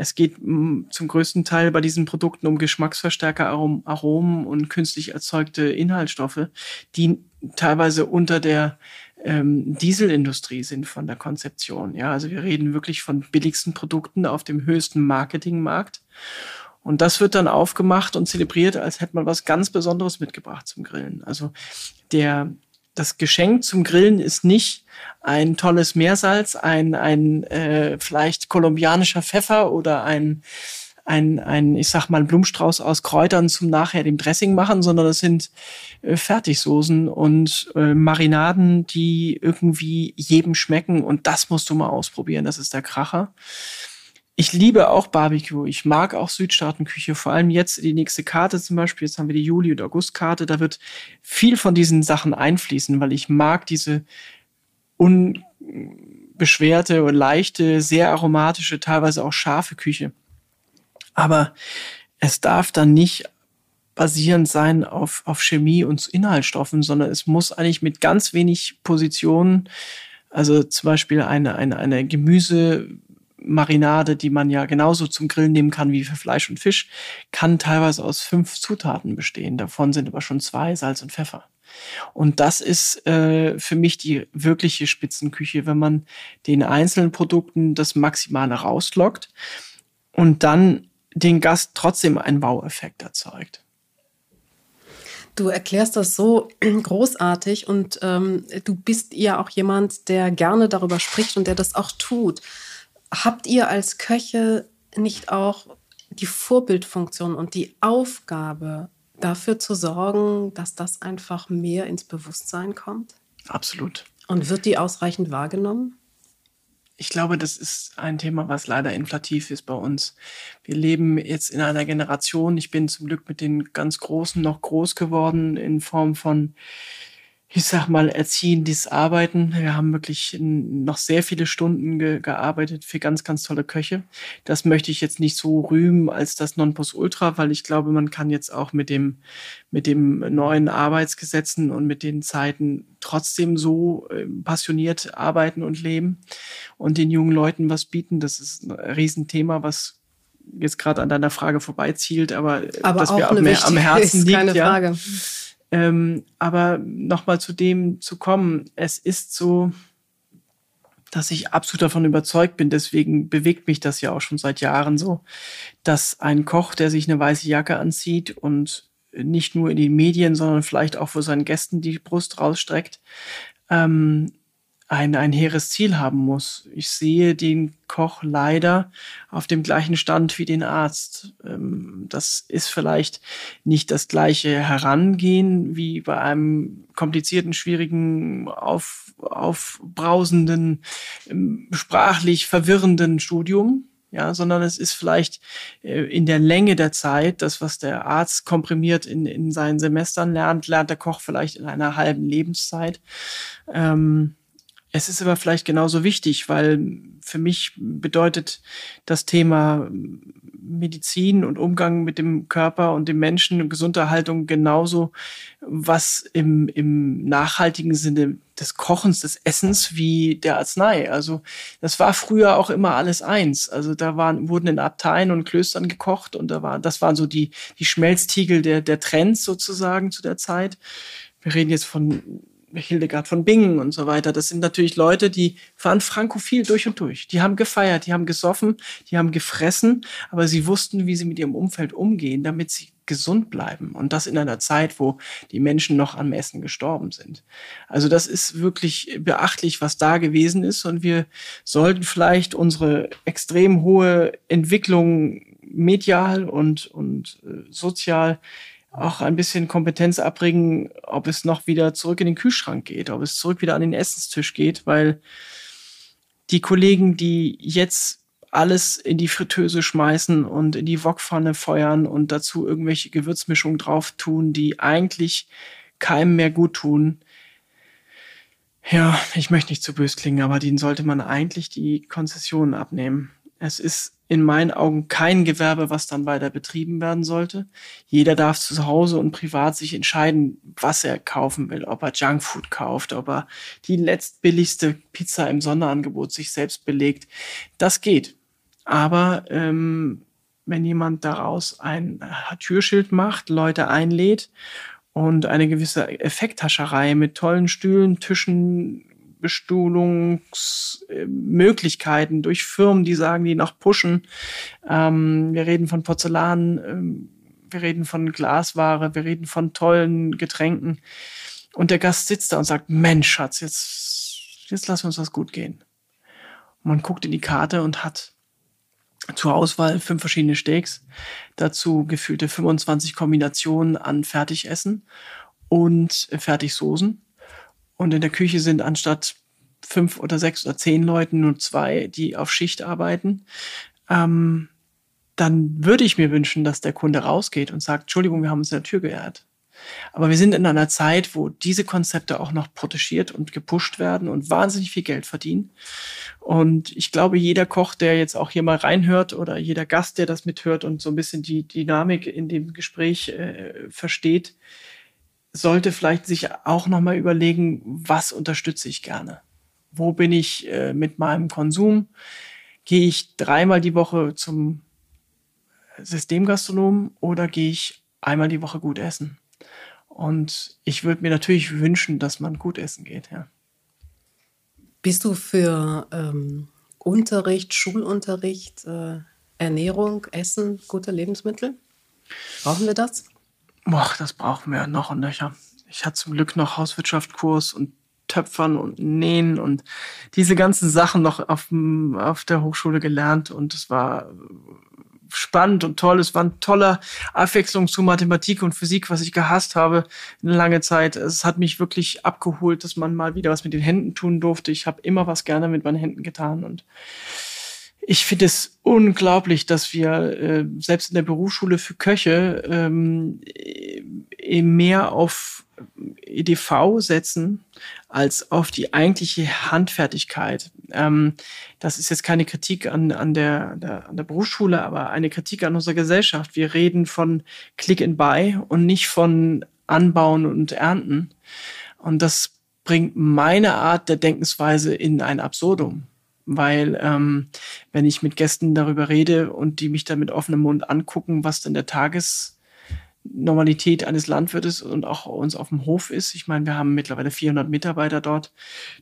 es geht mm, zum größten Teil bei diesen Produkten um Geschmacksverstärker, Aromen und künstlich erzeugte Inhaltsstoffe, die teilweise unter der ähm, Dieselindustrie sind von der Konzeption. Ja, also wir reden wirklich von billigsten Produkten auf dem höchsten Marketingmarkt. Und das wird dann aufgemacht und zelebriert, als hätte man was ganz Besonderes mitgebracht zum Grillen. Also der das Geschenk zum Grillen ist nicht ein tolles Meersalz, ein, ein äh, vielleicht kolumbianischer Pfeffer oder ein, ein, ein, ich sag mal, Blumenstrauß aus Kräutern zum nachher dem Dressing machen, sondern das sind äh, Fertigsoßen und äh, Marinaden, die irgendwie jedem schmecken und das musst du mal ausprobieren. Das ist der Kracher. Ich liebe auch Barbecue. Ich mag auch Südstaatenküche. Vor allem jetzt die nächste Karte zum Beispiel. Jetzt haben wir die Juli- und Augustkarte. Da wird viel von diesen Sachen einfließen, weil ich mag diese unbeschwerte und leichte, sehr aromatische, teilweise auch scharfe Küche. Aber es darf dann nicht basierend sein auf, auf Chemie und Inhaltsstoffen, sondern es muss eigentlich mit ganz wenig Positionen, also zum Beispiel eine, eine, eine Gemüse, Marinade, die man ja genauso zum Grillen nehmen kann wie für Fleisch und Fisch, kann teilweise aus fünf Zutaten bestehen. Davon sind aber schon zwei Salz und Pfeffer. Und das ist äh, für mich die wirkliche Spitzenküche, wenn man den einzelnen Produkten das Maximale rauslockt und dann den Gast trotzdem einen Wow-Effekt erzeugt. Du erklärst das so *clears throat* großartig und ähm, du bist ja auch jemand, der gerne darüber spricht und der das auch tut. Habt ihr als Köche nicht auch die Vorbildfunktion und die Aufgabe, dafür zu sorgen, dass das einfach mehr ins Bewusstsein kommt? Absolut. Und wird die ausreichend wahrgenommen? Ich glaube, das ist ein Thema, was leider inflativ ist bei uns. Wir leben jetzt in einer Generation, ich bin zum Glück mit den ganz Großen noch groß geworden in Form von ich sag mal, erziehendes Arbeiten. Wir haben wirklich noch sehr viele Stunden ge gearbeitet für ganz, ganz tolle Köche. Das möchte ich jetzt nicht so rühmen als das Nonplusultra, weil ich glaube, man kann jetzt auch mit dem, mit dem neuen Arbeitsgesetzen und mit den Zeiten trotzdem so äh, passioniert arbeiten und leben und den jungen Leuten was bieten. Das ist ein Riesenthema, was jetzt gerade an deiner Frage vorbeizielt, aber, aber auch mir auch mehr am Herzen liegt. Keine Frage. Ähm, aber nochmal zu dem zu kommen, es ist so, dass ich absolut davon überzeugt bin, deswegen bewegt mich das ja auch schon seit Jahren so, dass ein Koch, der sich eine weiße Jacke anzieht und nicht nur in den Medien, sondern vielleicht auch vor seinen Gästen die Brust rausstreckt, ähm, ein, ein hehres Ziel haben muss. Ich sehe den Koch leider auf dem gleichen Stand wie den Arzt. Ähm, das ist vielleicht nicht das gleiche Herangehen wie bei einem komplizierten, schwierigen, auf, aufbrausenden, ähm, sprachlich verwirrenden Studium. Ja, sondern es ist vielleicht äh, in der Länge der Zeit, das, was der Arzt komprimiert in, in seinen Semestern lernt, lernt der Koch vielleicht in einer halben Lebenszeit. Ähm, es ist aber vielleicht genauso wichtig, weil für mich bedeutet das Thema Medizin und Umgang mit dem Körper und dem Menschen und Gesunderhaltung genauso was im, im nachhaltigen Sinne des Kochens, des Essens wie der Arznei. Also das war früher auch immer alles eins. Also da waren, wurden in Abteien und Klöstern gekocht und da war, das waren so die, die Schmelztiegel der, der Trends sozusagen zu der Zeit. Wir reden jetzt von Hildegard von Bingen und so weiter. Das sind natürlich Leute, die waren frankophil durch und durch. Die haben gefeiert, die haben gesoffen, die haben gefressen, aber sie wussten, wie sie mit ihrem Umfeld umgehen, damit sie gesund bleiben. Und das in einer Zeit, wo die Menschen noch am Essen gestorben sind. Also das ist wirklich beachtlich, was da gewesen ist. Und wir sollten vielleicht unsere extrem hohe Entwicklung medial und, und äh, sozial auch ein bisschen Kompetenz abbringen, ob es noch wieder zurück in den Kühlschrank geht, ob es zurück wieder an den Essenstisch geht, weil die Kollegen, die jetzt alles in die Fritteuse schmeißen und in die Wokpfanne feuern und dazu irgendwelche Gewürzmischungen drauf tun, die eigentlich keinem mehr gut tun. Ja, ich möchte nicht zu bös klingen, aber denen sollte man eigentlich die Konzessionen abnehmen. Es ist in meinen Augen kein Gewerbe, was dann weiter betrieben werden sollte. Jeder darf zu Hause und privat sich entscheiden, was er kaufen will, ob er Junkfood kauft, ob er die letztbilligste Pizza im Sonderangebot sich selbst belegt. Das geht. Aber ähm, wenn jemand daraus ein Türschild macht, Leute einlädt und eine gewisse Effekthascherei mit tollen Stühlen, Tischen, Bestuhlungsmöglichkeiten durch Firmen, die sagen, die noch pushen. Ähm, wir reden von Porzellan, ähm, wir reden von Glasware, wir reden von tollen Getränken. Und der Gast sitzt da und sagt, Mensch, Schatz, jetzt, jetzt lass uns das gut gehen. Und man guckt in die Karte und hat zur Auswahl fünf verschiedene Steaks, dazu gefühlte 25 Kombinationen an Fertigessen und Fertigsoßen und in der Küche sind anstatt fünf oder sechs oder zehn Leuten nur zwei, die auf Schicht arbeiten, ähm, dann würde ich mir wünschen, dass der Kunde rausgeht und sagt, Entschuldigung, wir haben uns in der Tür geehrt. Aber wir sind in einer Zeit, wo diese Konzepte auch noch protegiert und gepusht werden und wahnsinnig viel Geld verdienen. Und ich glaube, jeder Koch, der jetzt auch hier mal reinhört oder jeder Gast, der das mithört und so ein bisschen die Dynamik in dem Gespräch äh, versteht, sollte vielleicht sich auch nochmal überlegen, was unterstütze ich gerne? Wo bin ich äh, mit meinem Konsum? Gehe ich dreimal die Woche zum Systemgastronom oder gehe ich einmal die Woche gut essen? Und ich würde mir natürlich wünschen, dass man gut essen geht, ja. Bist du für ähm, Unterricht, Schulunterricht, äh, Ernährung, Essen, gute Lebensmittel? Brauchen wir das? Boah, das brauchen wir noch und nöcher. Ich hatte zum Glück noch Hauswirtschaftskurs und Töpfern und Nähen und diese ganzen Sachen noch auf, auf der Hochschule gelernt und es war spannend und toll. Es war ein toller Abwechslung zu Mathematik und Physik, was ich gehasst habe eine lange Zeit. Es hat mich wirklich abgeholt, dass man mal wieder was mit den Händen tun durfte. Ich habe immer was gerne mit meinen Händen getan und ich finde es unglaublich, dass wir äh, selbst in der Berufsschule für Köche ähm, äh, mehr auf EDV setzen als auf die eigentliche Handfertigkeit. Ähm, das ist jetzt keine Kritik an, an, der, der, an der Berufsschule, aber eine Kritik an unserer Gesellschaft. Wir reden von Click and Buy und nicht von Anbauen und Ernten. Und das bringt meine Art der Denkensweise in ein Absurdum. Weil ähm, wenn ich mit Gästen darüber rede und die mich dann mit offenem Mund angucken, was denn der Tages Normalität eines Landwirtes und auch uns auf dem Hof ist. Ich meine, wir haben mittlerweile 400 Mitarbeiter dort.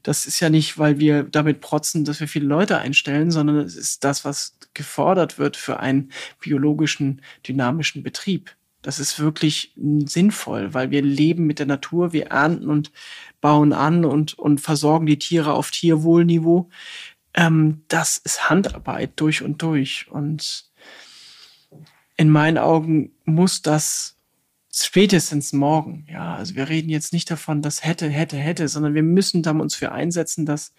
Das ist ja nicht, weil wir damit protzen, dass wir viele Leute einstellen, sondern es ist das, was gefordert wird für einen biologischen, dynamischen Betrieb. Das ist wirklich sinnvoll, weil wir leben mit der Natur, wir ernten und bauen an und, und versorgen die Tiere auf Tierwohlniveau. Ähm, das ist Handarbeit durch und durch. Und in meinen Augen muss das spätestens morgen, ja, also wir reden jetzt nicht davon, dass hätte, hätte, hätte, sondern wir müssen da uns für einsetzen, dass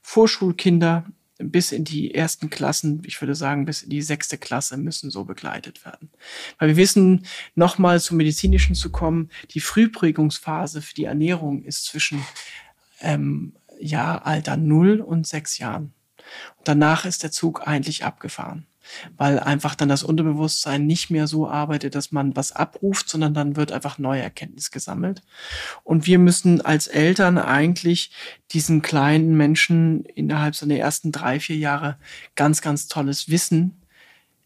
Vorschulkinder bis in die ersten Klassen, ich würde sagen bis in die sechste Klasse, müssen so begleitet werden. Weil wir wissen, nochmal zum Medizinischen zu kommen, die Frühprägungsphase für die Ernährung ist zwischen ähm, ja, Alter null und sechs Jahren. Und danach ist der Zug eigentlich abgefahren weil einfach dann das Unterbewusstsein nicht mehr so arbeitet, dass man was abruft, sondern dann wird einfach neue Erkenntnis gesammelt. Und wir müssen als Eltern eigentlich diesen kleinen Menschen innerhalb seiner ersten drei, vier Jahre ganz, ganz tolles Wissen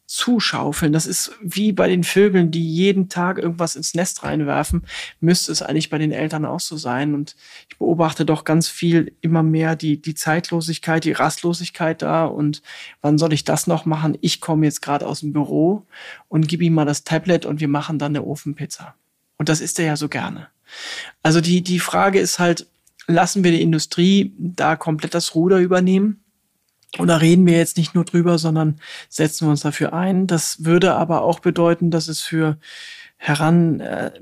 zuschaufeln. Das ist wie bei den Vögeln, die jeden Tag irgendwas ins Nest reinwerfen, müsste es eigentlich bei den Eltern auch so sein. Und ich beobachte doch ganz viel immer mehr die, die Zeitlosigkeit, die Rastlosigkeit da. Und wann soll ich das noch machen? Ich komme jetzt gerade aus dem Büro und gebe ihm mal das Tablet und wir machen dann eine Ofenpizza. Und das ist er ja so gerne. Also die, die Frage ist halt, lassen wir die Industrie da komplett das Ruder übernehmen? Und da reden wir jetzt nicht nur drüber, sondern setzen wir uns dafür ein. Das würde aber auch bedeuten, dass es für heran äh,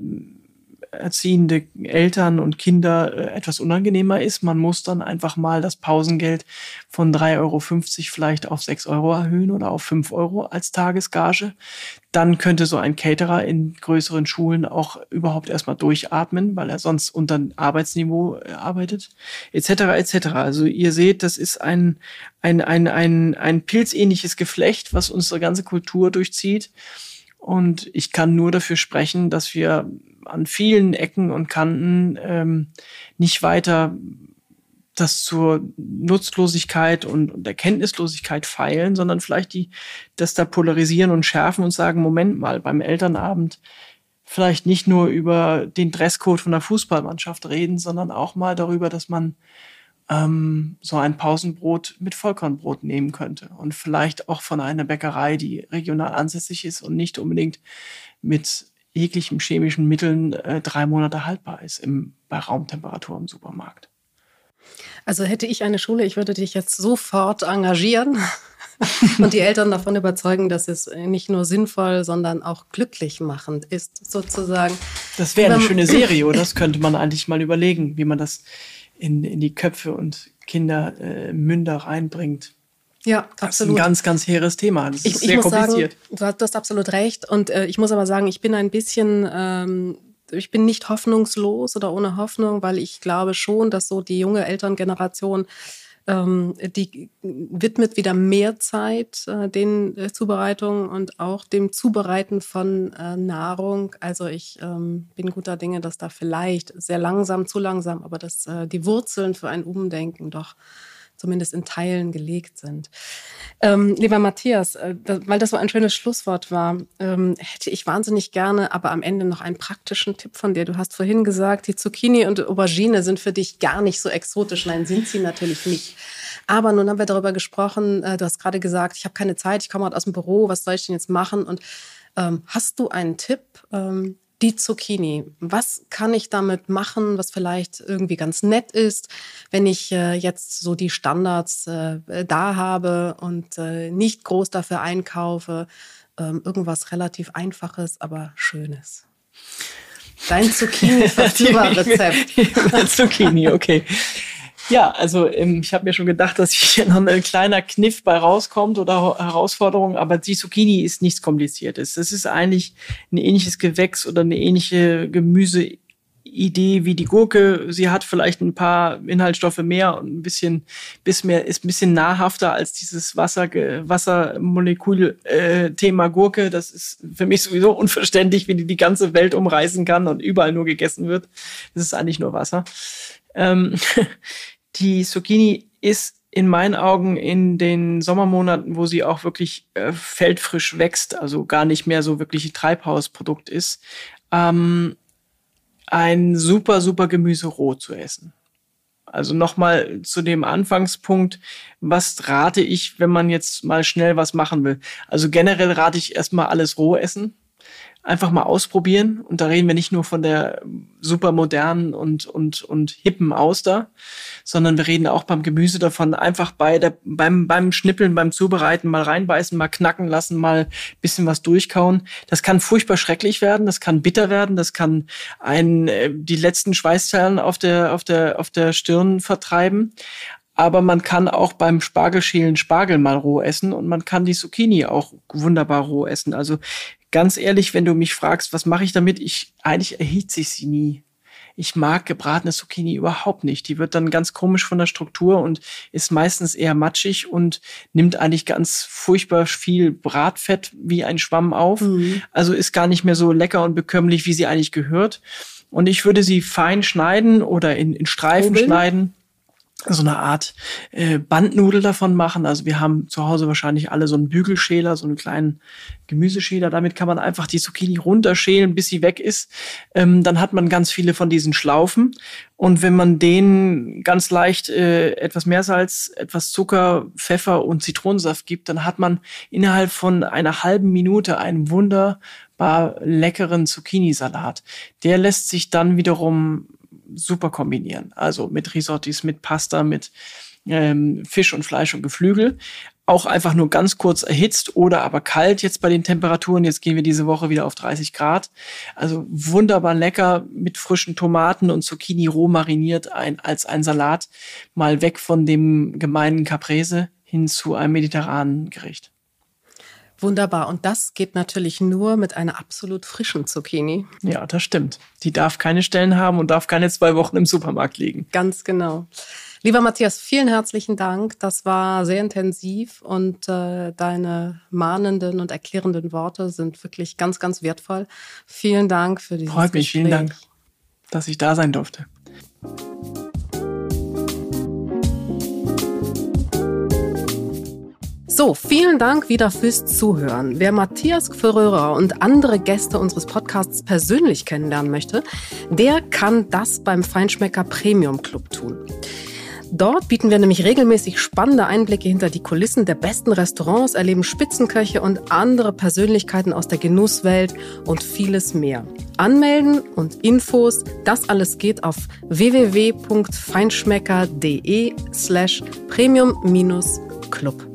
erziehende Eltern und Kinder äh, etwas unangenehmer ist. Man muss dann einfach mal das Pausengeld von 3,50 Euro vielleicht auf 6 Euro erhöhen oder auf 5 Euro als Tagesgage. Dann könnte so ein Caterer in größeren Schulen auch überhaupt erstmal durchatmen, weil er sonst unter Arbeitsniveau äh, arbeitet, etc. etc. Also ihr seht, das ist ein, ein, ein, ein, ein pilzähnliches Geflecht, was unsere ganze Kultur durchzieht. Und ich kann nur dafür sprechen, dass wir an vielen Ecken und Kanten ähm, nicht weiter das zur Nutzlosigkeit und, und Erkenntnislosigkeit feilen, sondern vielleicht die, das da polarisieren und schärfen und sagen, Moment mal, beim Elternabend vielleicht nicht nur über den Dresscode von der Fußballmannschaft reden, sondern auch mal darüber, dass man ähm, so ein Pausenbrot mit Vollkornbrot nehmen könnte. Und vielleicht auch von einer Bäckerei, die regional ansässig ist und nicht unbedingt mit jeglichen chemischen Mitteln äh, drei Monate haltbar ist im, bei Raumtemperatur im Supermarkt. Also hätte ich eine Schule, ich würde dich jetzt sofort engagieren *laughs* und die Eltern davon überzeugen, dass es nicht nur sinnvoll, sondern auch glücklich machend ist, sozusagen. Das wäre eine schöne Serie, oder? Das *laughs* könnte man eigentlich mal überlegen, wie man das in, in die Köpfe und Kindermünder äh, reinbringt. Ja, absolut. Das ist ein ganz, ganz hehres Thema. Das ist ich, sehr kompliziert. Sagen, du hast absolut recht. Und äh, ich muss aber sagen, ich bin ein bisschen, ähm, ich bin nicht hoffnungslos oder ohne Hoffnung, weil ich glaube schon, dass so die junge Elterngeneration ähm, die widmet wieder mehr Zeit äh, den äh, Zubereitungen und auch dem Zubereiten von äh, Nahrung. Also ich ähm, bin guter Dinge, dass da vielleicht sehr langsam, zu langsam, aber dass äh, die Wurzeln für ein Umdenken doch zumindest in Teilen gelegt sind. Ähm, lieber Matthias, äh, weil das so ein schönes Schlusswort war, ähm, hätte ich wahnsinnig gerne, aber am Ende noch einen praktischen Tipp von dir. Du hast vorhin gesagt, die Zucchini und Aubergine sind für dich gar nicht so exotisch. Nein, sind sie natürlich nicht. Aber nun haben wir darüber gesprochen. Äh, du hast gerade gesagt, ich habe keine Zeit, ich komme heute aus dem Büro, was soll ich denn jetzt machen? Und ähm, hast du einen Tipp, ähm, die Zucchini. Was kann ich damit machen, was vielleicht irgendwie ganz nett ist, wenn ich äh, jetzt so die Standards äh, da habe und äh, nicht groß dafür einkaufe? Ähm, irgendwas relativ Einfaches, aber Schönes. Dein *laughs* Zucchini-Rezept. *laughs* Zucchini, okay. Ja, also ähm, ich habe mir schon gedacht, dass hier noch ein kleiner Kniff bei rauskommt oder Herausforderung, aber die Zucchini ist nichts Kompliziertes. Es ist eigentlich ein ähnliches Gewächs oder eine ähnliche Gemüseidee wie die Gurke. Sie hat vielleicht ein paar Inhaltsstoffe mehr und ein bisschen, bis mehr, ist ein bisschen nahrhafter als dieses Wasser, Wassermolekül-Thema äh, Gurke. Das ist für mich sowieso unverständlich, wie die die ganze Welt umreißen kann und überall nur gegessen wird. Das ist eigentlich nur Wasser. *laughs* Die Zucchini ist in meinen Augen in den Sommermonaten, wo sie auch wirklich äh, feldfrisch wächst, also gar nicht mehr so wirklich ein Treibhausprodukt ist, ähm, ein super, super Gemüse roh zu essen. Also nochmal zu dem Anfangspunkt, was rate ich, wenn man jetzt mal schnell was machen will? Also generell rate ich erstmal alles roh essen einfach mal ausprobieren. Und da reden wir nicht nur von der super modernen und, und, und hippen Auster, sondern wir reden auch beim Gemüse davon, einfach bei der, beim, beim Schnippeln, beim Zubereiten mal reinbeißen, mal knacken lassen, mal bisschen was durchkauen. Das kann furchtbar schrecklich werden, das kann bitter werden, das kann einen äh, die letzten Schweißzellen auf der, auf der, auf der Stirn vertreiben aber man kann auch beim Spargelschälen Spargel mal roh essen und man kann die Zucchini auch wunderbar roh essen. Also ganz ehrlich, wenn du mich fragst, was mache ich damit, ich eigentlich erhitze ich sie nie. Ich mag gebratene Zucchini überhaupt nicht. Die wird dann ganz komisch von der Struktur und ist meistens eher matschig und nimmt eigentlich ganz furchtbar viel Bratfett wie ein Schwamm auf. Mhm. Also ist gar nicht mehr so lecker und bekömmlich, wie sie eigentlich gehört. Und ich würde sie fein schneiden oder in, in Streifen Obeln. schneiden so eine Art äh, Bandnudel davon machen. Also wir haben zu Hause wahrscheinlich alle so einen Bügelschäler, so einen kleinen Gemüseschäler. Damit kann man einfach die Zucchini runterschälen, bis sie weg ist. Ähm, dann hat man ganz viele von diesen Schlaufen. Und wenn man denen ganz leicht äh, etwas Meersalz, etwas Zucker, Pfeffer und Zitronensaft gibt, dann hat man innerhalb von einer halben Minute einen wunderbar leckeren Zucchini-Salat. Der lässt sich dann wiederum super kombinieren. Also mit Risottis, mit Pasta, mit ähm, Fisch und Fleisch und Geflügel. Auch einfach nur ganz kurz erhitzt oder aber kalt jetzt bei den Temperaturen. Jetzt gehen wir diese Woche wieder auf 30 Grad. Also wunderbar lecker mit frischen Tomaten und Zucchini roh mariniert ein, als ein Salat. Mal weg von dem gemeinen Caprese hin zu einem mediterranen Gericht. Wunderbar. Und das geht natürlich nur mit einer absolut frischen Zucchini. Ja, das stimmt. Die darf keine Stellen haben und darf keine zwei Wochen im Supermarkt liegen. Ganz genau. Lieber Matthias, vielen herzlichen Dank. Das war sehr intensiv und äh, deine mahnenden und erklärenden Worte sind wirklich ganz, ganz wertvoll. Vielen Dank für dieses Freut mich, Gespräch. vielen Dank, dass ich da sein durfte. So, vielen Dank wieder fürs Zuhören. Wer Matthias Gferörer und andere Gäste unseres Podcasts persönlich kennenlernen möchte, der kann das beim Feinschmecker Premium Club tun. Dort bieten wir nämlich regelmäßig spannende Einblicke hinter die Kulissen der besten Restaurants, erleben Spitzenköche und andere Persönlichkeiten aus der Genusswelt und vieles mehr. Anmelden und Infos, das alles geht auf www.feinschmecker.de slash premium-club.